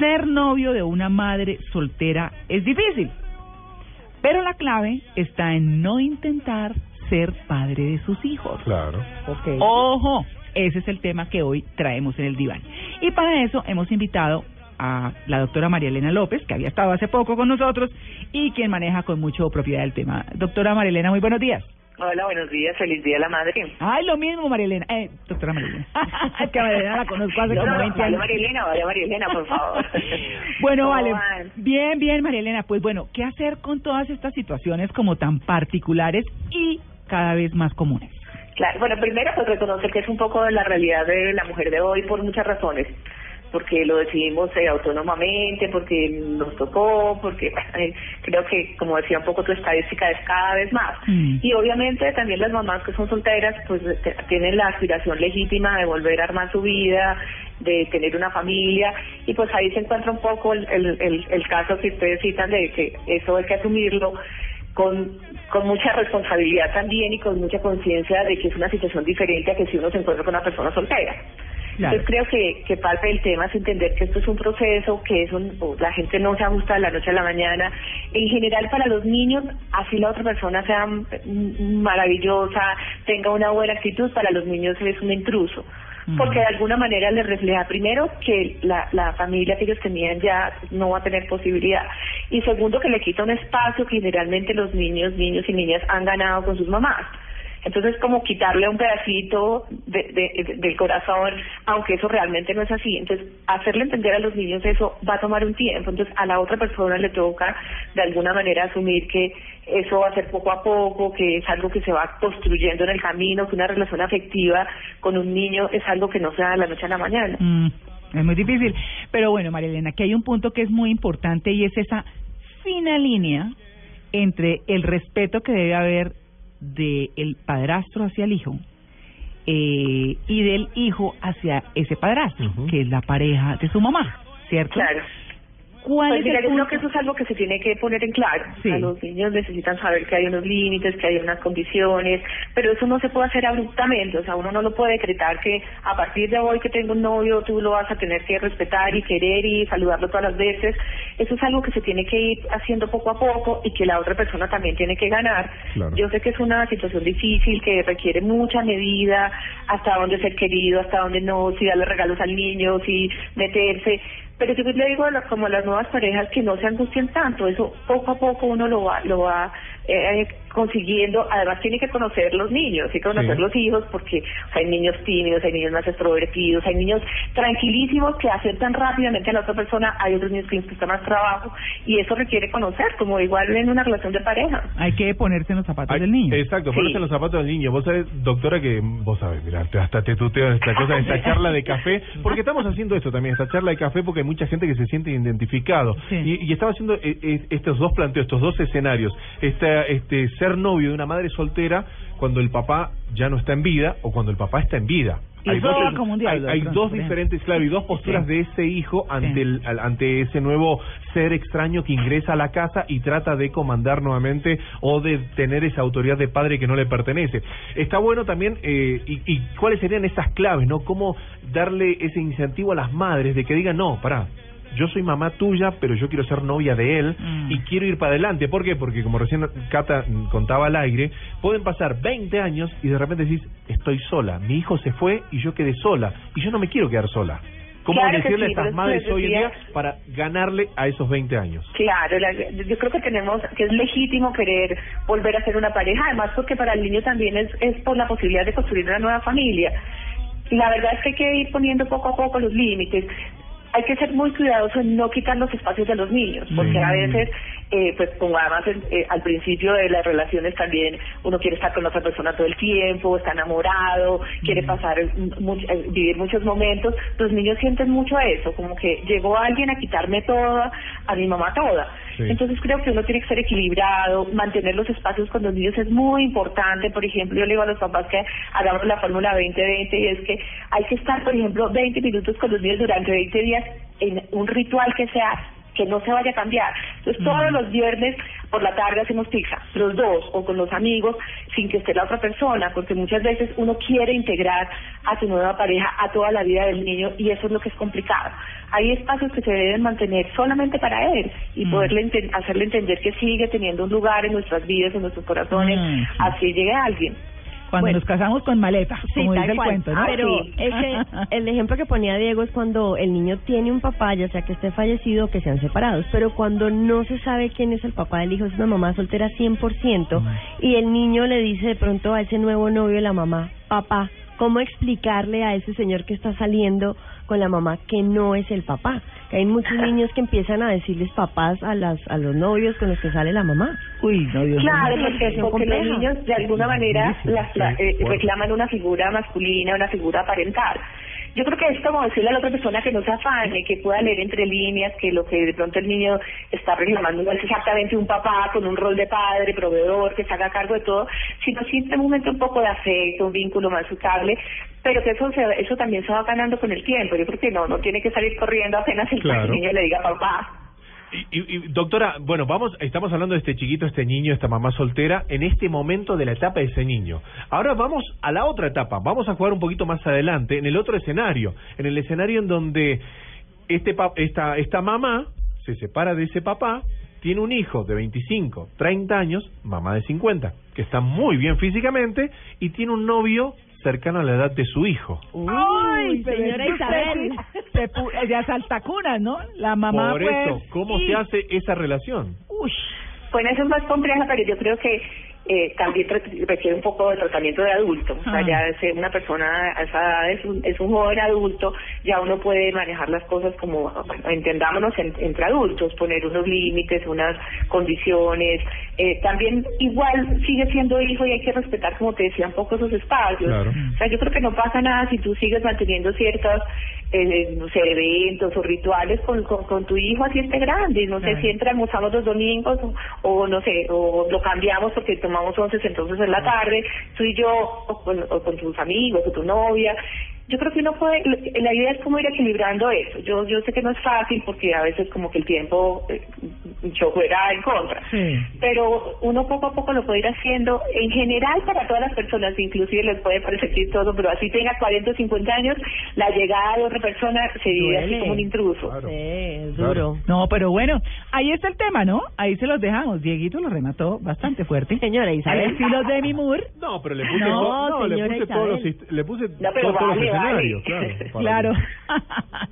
ser novio de una madre soltera es difícil, pero la clave está en no intentar ser padre de sus hijos. Claro. Okay. Ojo, ese es el tema que hoy traemos en el diván. Y para eso hemos invitado a la doctora María Elena López, que había estado hace poco con nosotros y quien maneja con mucho propiedad el tema. Doctora María Elena, muy buenos días. Hola, buenos días, feliz día a la madre. Ay, lo mismo, María Elena. Eh, doctora María Elena. es que a María Elena la conozco hace No, como no, 20 vale años. María Elena, vale María Elena, por favor. Bueno, ¿Cómo vale. van? Bien, bien, María Elena. Pues bueno, ¿qué hacer con todas estas situaciones como tan particulares y cada vez más comunes? Claro, bueno, primero pues reconocer que es un poco de la realidad de la mujer de hoy por muchas razones. Porque lo decidimos eh, autónomamente, porque nos tocó, porque eh, creo que, como decía un poco tu estadística, es cada vez más. Mm. Y obviamente también las mamás que son solteras, pues te- tienen la aspiración legítima de volver a armar su vida, de tener una familia, y pues ahí se encuentra un poco el, el, el, el caso que ustedes citan de que eso hay que asumirlo con, con mucha responsabilidad también y con mucha conciencia de que es una situación diferente a que si uno se encuentra con una persona soltera. Claro. Entonces creo que, que parte del tema es entender que esto es un proceso, que es un, la gente no se ajusta de la noche a la mañana. En general para los niños, así la otra persona sea maravillosa, tenga una buena actitud, para los niños es un intruso. Mm. Porque de alguna manera les refleja primero que la, la familia que ellos tenían ya no va a tener posibilidad. Y segundo que le quita un espacio que generalmente los niños, niños y niñas han ganado con sus mamás. Entonces, como quitarle un pedacito de, de- de- del corazón, aunque eso realmente no es así. Entonces, hacerle entender a los niños eso va a tomar un tiempo. Entonces, a la otra persona le toca, de alguna manera, asumir que eso va a ser poco a poco, que es algo que se va construyendo en el camino, que una relación afectiva con un niño es algo que no se da de la noche a la mañana. Mm, es muy difícil. Pero bueno, María Elena, aquí hay un punto que es muy importante y es esa fina línea entre el respeto que debe haber de el padrastro hacia el hijo eh, y del hijo hacia ese padrastro, que es la pareja de su mamá, ¿cierto? Claro. ¿Cuál Pues es mira, yo creo que eso es algo que se tiene que poner en claro. Sí. los niños necesitan saber que hay unos límites, que hay unas condiciones, pero eso no se puede hacer abruptamente. O sea, uno no lo puede decretar que a partir de hoy que tengo un novio, tú lo vas a tener que respetar y querer y saludarlo todas las veces. Eso es algo que se tiene que ir haciendo poco a poco y que la otra persona también tiene que ganar. Claro. Yo sé que es una situación difícil, que requiere mucha medida, hasta dónde ser querido, hasta dónde no, si darle regalos al niño, si meterse. Pero yo le digo como las nuevas parejas que no se angustien tanto, eso poco a poco uno lo va, lo va eh, consiguiendo. Además tiene que conocer los niños, y conocer Sí. los hijos, porque o sea, hay niños tímidos, hay niños más extrovertidos, hay niños tranquilísimos que aceptan rápidamente a la otra persona, hay otros niños que les cuesta más trabajo, y eso requiere conocer, como igual en una relación de pareja. Hay que ponerse en los zapatos del niño. Exacto, Sí. ponerse en los zapatos del niño. Vos sabés, doctora, que vos sabés, mira, hasta te tuteo esta cosa, esta charla de café, porque estamos haciendo esto también, esta charla de café, porque hay mucha gente que se siente identificado. Sí. Y, y estaba haciendo eh, eh, estos dos planteos, estos dos escenarios. Esta, este, ser novio de una madre soltera cuando el papá ya no está en vida o cuando el papá está en vida. Y eso dos, como un diablo, hay, hay dos diferentes, claro, y dos posturas Sí. de ese hijo ante Sí. el, al- ante ese nuevo ser extraño que ingresa a la casa y trata de comandar nuevamente o de tener esa autoridad de padre que no le pertenece. Está bueno también, eh, y, y cuáles serían esas claves, ¿no? Cómo darle ese incentivo a las madres de que digan, no, pará. Yo soy mamá tuya, pero yo quiero ser novia de él Mm. y quiero ir para adelante. ¿Por qué? Porque como recién Cata contaba al aire, pueden pasar 20 años y de repente decís, estoy sola, mi hijo se fue y yo quedé sola y yo no me quiero quedar sola. ¿Cómo Claro decirle sí, a estas madres hoy en día para ganarle a esos 20 años? Claro, la- yo creo que tenemos, que es legítimo querer volver a ser una pareja, además porque para el niño también es, es por la posibilidad de construir una nueva familia. La verdad es que hay que ir poniendo poco a poco los límites. Hay que ser muy cuidadoso en no quitar los espacios de los niños, porque a veces, eh, pues como además eh, al principio de las relaciones también uno quiere estar con otra persona todo el tiempo, está enamorado, quiere pasar eh, eh, vivir muchos momentos, los niños sienten mucho eso, como que llegó alguien a quitarme toda, a mi mamá toda. Sí. Entonces creo que uno tiene que ser equilibrado, mantener los espacios con los niños es muy importante. Por ejemplo, yo le digo a los papás que hagamos la fórmula 20-20 y es que hay que estar, por ejemplo, 20 minutos con los niños durante 20 días en un ritual que sea que no se vaya a cambiar. Entonces todos los viernes por la tarde hacemos pizza, los dos o con los amigos, sin que esté la otra persona, porque muchas veces uno quiere integrar a su nueva pareja a toda la vida del niño y eso es lo que es complicado. Hay espacios que se deben mantener solamente para él y poderle enten- hacerle entender que sigue teniendo un lugar en nuestras vidas, en nuestros corazones, Mm, sí. así llegue alguien. Cuando Bueno. nos casamos con maleta, Sí, como tal dice el cual. cuento, ¿no? Ah, Pero sí. ese, el ejemplo que ponía Diego es cuando el niño tiene un papá, ya sea que esté fallecido o que sean separados, pero cuando no se sabe quién es el papá del hijo, es una mamá soltera 100%, y el niño le dice de pronto a ese nuevo novio de la mamá, papá, ¿cómo explicarle a ese señor que está saliendo con la mamá que no es el papá? Que hay muchos niños que empiezan a decirles papás a, las, a los novios con los que sale la mamá. Uy, no, Dios Claro, porque, los niños de alguna manera las, eh, reclaman una figura masculina, una figura parental. Yo creo que es como decirle a la otra persona que no se afane, que pueda leer entre líneas, que lo que de pronto el niño está reclamando no es exactamente un papá con un rol de padre, proveedor, que se haga cargo de todo, sino simplemente un poco de afecto, un vínculo más estable, pero que eso se, eso también se va ganando con el tiempo. Yo creo que no, no tiene que salir corriendo apenas el Claro. niño le diga papá. Y, y- doctora, bueno, vamos, estamos hablando de este chiquito, este niño, esta mamá soltera, en este momento de la etapa de ese niño. Ahora vamos a la otra etapa, vamos a jugar un poquito más adelante, en el otro escenario, en el escenario en donde este esta, esta mamá se separa de ese papá, tiene un hijo de 25, 30 años, mamá de 50, que está muy bien físicamente, y tiene un novio cercano a la edad de su hijo. Uy, pero señora Isabel. Se pu- ya salta cuna, ¿no? La mamá Por pues, eso, ¿cómo y- se hace esa relación? Uy, Bueno, eso es más compleja, pero yo creo que eh, también re- requiere un poco de tratamiento de adulto. O sea, Ah. ya ser una persona a esa edad es un, es un joven adulto, ya uno puede manejar las cosas como, bueno, entendámonos en- entre adultos, poner unos límites, unas condiciones. Eh, también igual sigue siendo hijo y hay que respetar, como te decía, un poco esos espacios. Claro. O sea, yo creo que no pasa nada si tú sigues manteniendo ciertos, eh, no sé, eventos o rituales con, con, con tu hijo así esté grande. No sé, Claro. siempre almorzamos los domingos o, o no sé, o lo cambiamos porque tomamos once entonces en la tarde, tú y yo, o con, o con tus amigos, o tu novia. Yo creo que uno puede, la idea es como ir equilibrando eso. Yo yo sé que no es fácil porque a veces como que el tiempo eh, yo fuera en contra. Sí. Pero uno poco a poco lo puede ir haciendo en general para todas las personas, inclusive les puede parecer chistoso, pero así tenga 40 o 50 años, la llegada de otra persona se vive así como un intruso. Claro. Sí, es Claro. duro. No, pero bueno, ahí está el tema, ¿no? Ahí se los dejamos. Dieguito lo remató bastante fuerte. Señora Isabel. estilo de Demi Moore. No, pero le puse, No, to- no, le señora puse todos los, le puse No, todos los vale, vale. escenarios, claro. Claro.